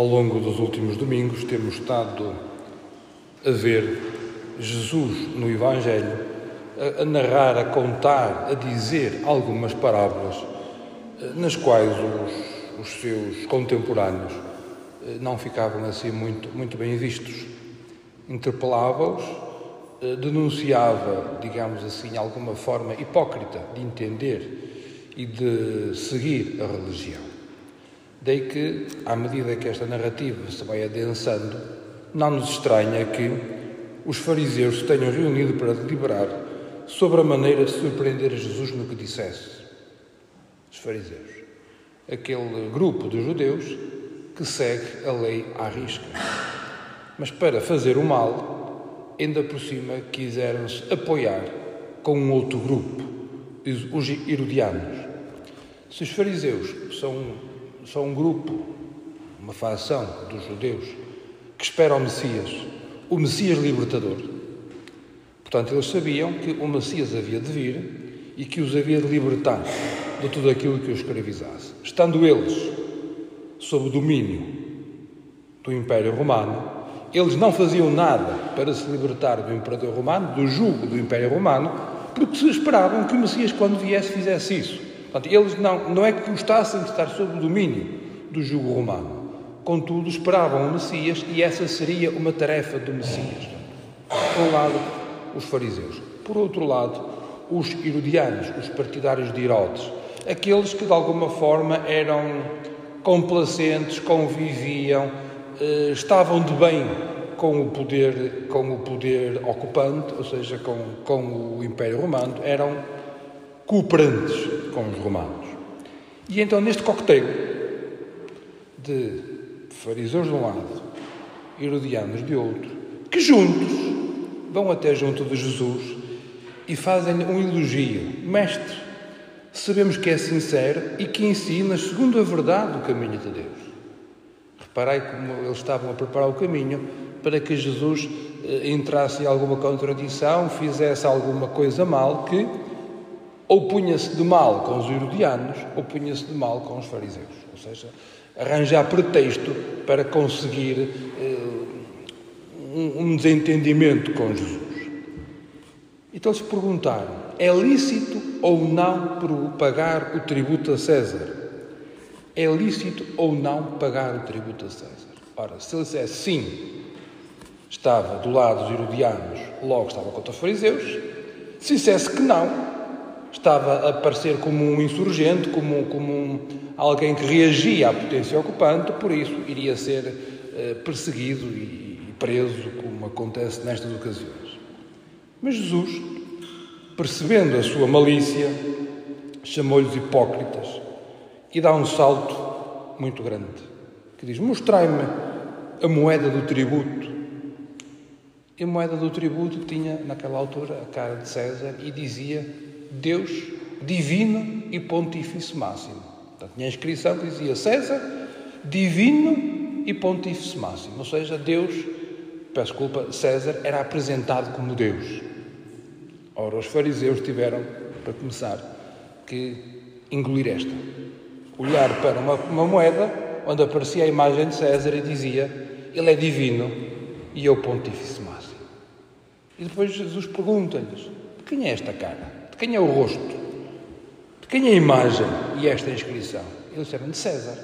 Ao longo dos últimos domingos temos estado a ver Jesus no Evangelho a, narrar, a contar, a dizer algumas parábolas eh, nas quais os, os seus contemporâneos eh, não ficavam assim muito, muito bem vistos. Interpelava-os, eh, denunciava, digamos assim, alguma forma hipócrita de entender e de seguir a religião. Daí que, à medida que esta narrativa se vai adensando, não nos estranha que os fariseus se tenham reunido para deliberar sobre a maneira de surpreender Jesus no que dissesse. Os fariseus. Aquele grupo de judeus que segue a lei à risca. Mas para fazer o mal, ainda por cima quiseram-se apoiar com um outro grupo, os herodianos. Se os fariseus são são um grupo, uma facção dos judeus que espera o Messias, o Messias libertador. Portanto, eles sabiam que o Messias havia de vir e que os havia de libertar de tudo aquilo que os escravizasse. Estando eles sob o domínio do Império Romano, eles não faziam nada para se libertar do Imperador Romano, do jugo do Império Romano, porque se esperavam que o Messias, quando viesse, fizesse isso. Portanto, eles não, não é que gostassem de estar sob o domínio do jugo romano. Contudo, esperavam o Messias e essa seria uma tarefa do Messias. Por um lado, os fariseus. Por outro lado, os herodianos, os partidários de Herodes. Aqueles que, de alguma forma, eram complacentes, conviviam, eh, estavam de bem com o poder, com o poder ocupante, ou seja, com, com o Império Romano, eram cooperantes com os romanos. E então, neste coquetel de fariseus de um lado, herodianos de outro, que juntos vão até junto de Jesus e fazem um elogio. Mestre, sabemos que é sincero e que ensina segundo a verdade o caminho de Deus. Reparei como eles estavam a preparar o caminho para que Jesus eh, entrasse em alguma contradição, fizesse alguma coisa mal que ou punha-se de mal com os herodianos ou punha-se de mal com os fariseus. Ou seja, arranjar pretexto para conseguir eh, um, desentendimento com Jesus. Então se perguntaram: é lícito ou não pagar o tributo a César? É lícito ou não pagar o tributo a César? Ora, se ele dissesse sim, estava do lado dos herodianos, logo estava contra os fariseus. Se dissesse que não, estava a aparecer como um insurgente, como, como um, alguém que reagia à potência ocupante, por isso iria ser uh, perseguido e, e preso, como acontece nestas ocasiões. Mas Jesus, percebendo a sua malícia, chamou-lhes hipócritas e dá um salto muito grande, que diz: Mostrai-me a moeda do tributo. E a moeda do tributo tinha, naquela altura, a cara de César e dizia Deus divino e pontífice máximo. Portanto, tinha a inscrição que dizia César divino e pontífice máximo. Ou seja, Deus, peço desculpa, César era apresentado como Deus. Ora, os fariseus tiveram, para começar, que engolir esta. Olhar para uma, uma moeda onde aparecia a imagem de César e dizia Ele é divino e eu pontífice máximo. E depois Jesus pergunta-lhes: quem é esta cara? Quem é o rosto? De quem é a imagem e esta inscrição? Eles disseram de César.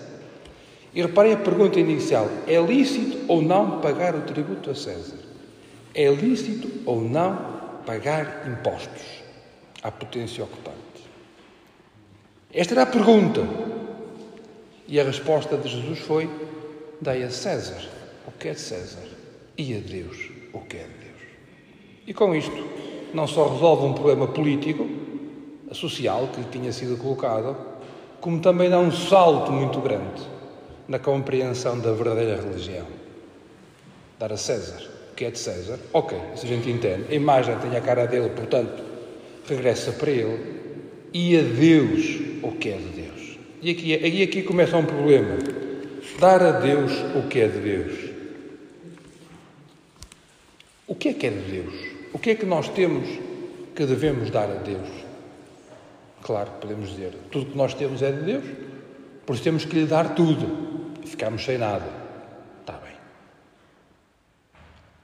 E reparem a pergunta inicial: é lícito ou não pagar o tributo a César? É lícito ou não pagar impostos à potência ocupante? Esta era a pergunta. E a resposta de Jesus foi: dai a César o que é de César e a Deus o que é de Deus. E com isto, não só resolve um problema político, social que lhe tinha sido colocado, como também dá um salto muito grande na compreensão da verdadeira religião. Dar a César o que é de César, ok, isso a gente entende. A imagem tem a cara dele, portanto, regressa para ele. E a Deus o que é de Deus. E aqui, e aqui começa um problema. Dar a Deus o que é de Deus. O que é que é de Deus? O que é que nós temos que devemos dar a Deus? Claro, podemos dizer, tudo que nós temos é de Deus, por isso temos que lhe dar tudo e ficamos sem nada.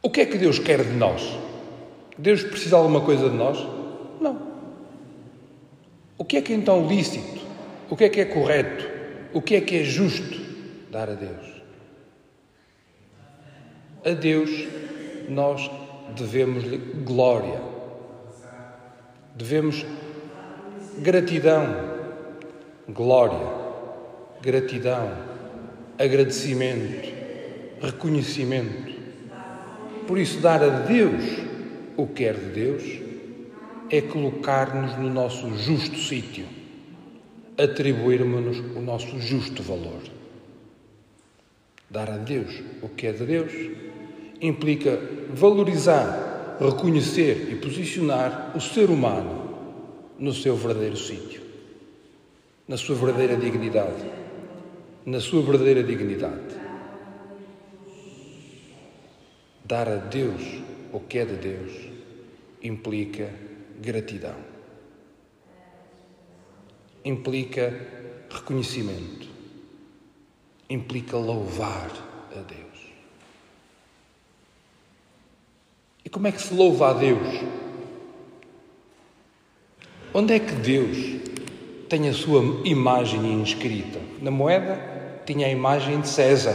O que é que Deus quer de nós? Deus precisa de alguma coisa de nós? Não. O que é que é então lícito? O que é que é correto? O que é que é justo dar a Deus? A Deus nós devemos-lhe glória, devemos gratidão, glória, gratidão, agradecimento, reconhecimento. Por isso, dar a Deus o que é de Deus é colocar-nos no nosso justo sítio, atribuirmos-nos o nosso justo valor. Dar a Deus o que é de Deus implica valorizar, reconhecer e posicionar o ser humano no seu verdadeiro sítio, na sua verdadeira dignidade, na sua verdadeira dignidade. Dar a Deus o que é de Deus implica gratidão. Implica reconhecimento. Implica louvar a Deus. E como é que se louva a Deus? Onde é que Deus tem a sua imagem inscrita? Na moeda tinha a imagem de César.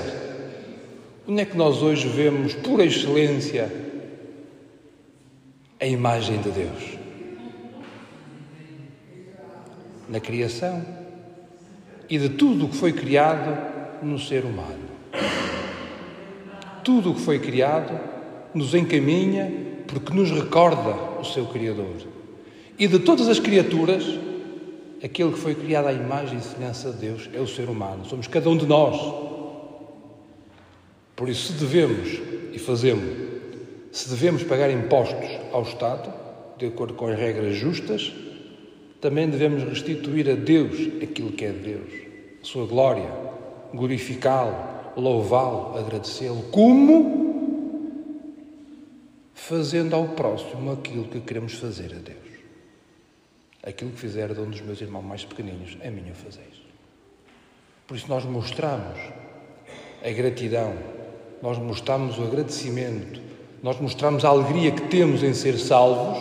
Onde é que nós hoje vemos, por excelência, a imagem de Deus? Na criação e de tudo o que foi criado no ser humano. Tudo o que foi criado nos encaminha porque nos recorda o seu Criador. E de todas as criaturas, aquele que foi criado à imagem e semelhança de Deus é o ser humano. Somos cada um de nós. Por isso, se devemos e fazemos, se devemos pagar impostos ao Estado, de acordo com as regras justas, também devemos restituir a Deus aquilo que é de Deus, a sua glória, glorificá-lo, louvá-lo, agradecê-lo, como fazendo ao próximo aquilo que queremos fazer a Deus. Aquilo que fizer de um dos meus irmãos mais pequeninos, a mim o fazeis. Por isso nós mostramos a gratidão, nós mostramos o agradecimento, nós mostramos a alegria que temos em ser salvos,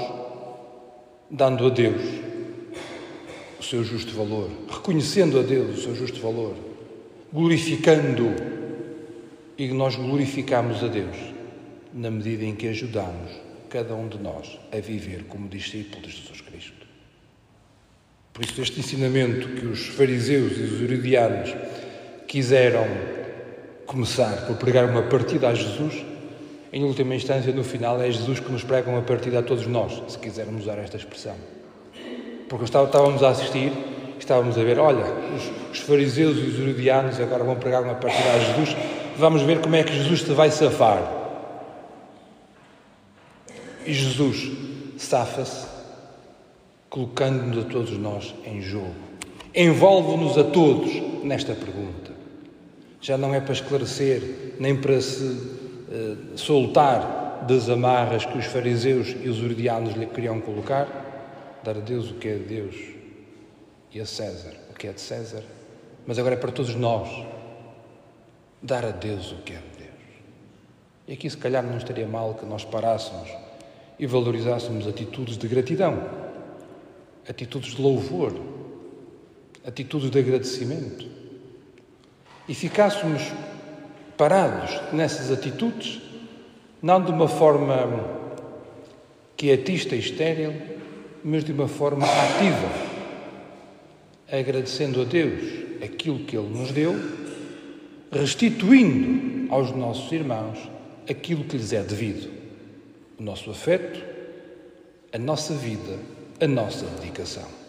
dando a Deus o seu justo valor, reconhecendo a Deus o seu justo valor, glorificando e nós glorificamos a Deus na medida em que ajudamos cada um de nós a viver como discípulos de Jesus Cristo. Por isso, este ensinamento que os fariseus e os herodianos quiseram começar por pregar uma partida a Jesus, em última instância, no final, é Jesus que nos prega uma partida a todos nós, se quisermos usar esta expressão. Porque estávamos a assistir, estávamos a ver, olha, os, fariseus e os herodianos agora vão pregar uma partida a Jesus, vamos ver como é que Jesus te vai safar. E Jesus safa-se, colocando-nos a todos nós em jogo. Envolve-nos a todos nesta pergunta. Já não é para esclarecer, nem para se uh, soltar das amarras que os fariseus e os urdianos lhe queriam colocar, dar a Deus o que é de Deus e a César o que é de César, mas agora é para todos nós dar a Deus o que é de Deus. E aqui, se calhar, não estaria mal que nós parássemos e valorizássemos atitudes de gratidão, atitudes de louvor, atitudes de agradecimento. E ficássemos parados nessas atitudes, não de uma forma quietista e estéril, mas de uma forma ativa, agradecendo a Deus aquilo que Ele nos deu, restituindo aos nossos irmãos aquilo que lhes é devido o nosso afeto, a nossa vida, a nossa dedicação.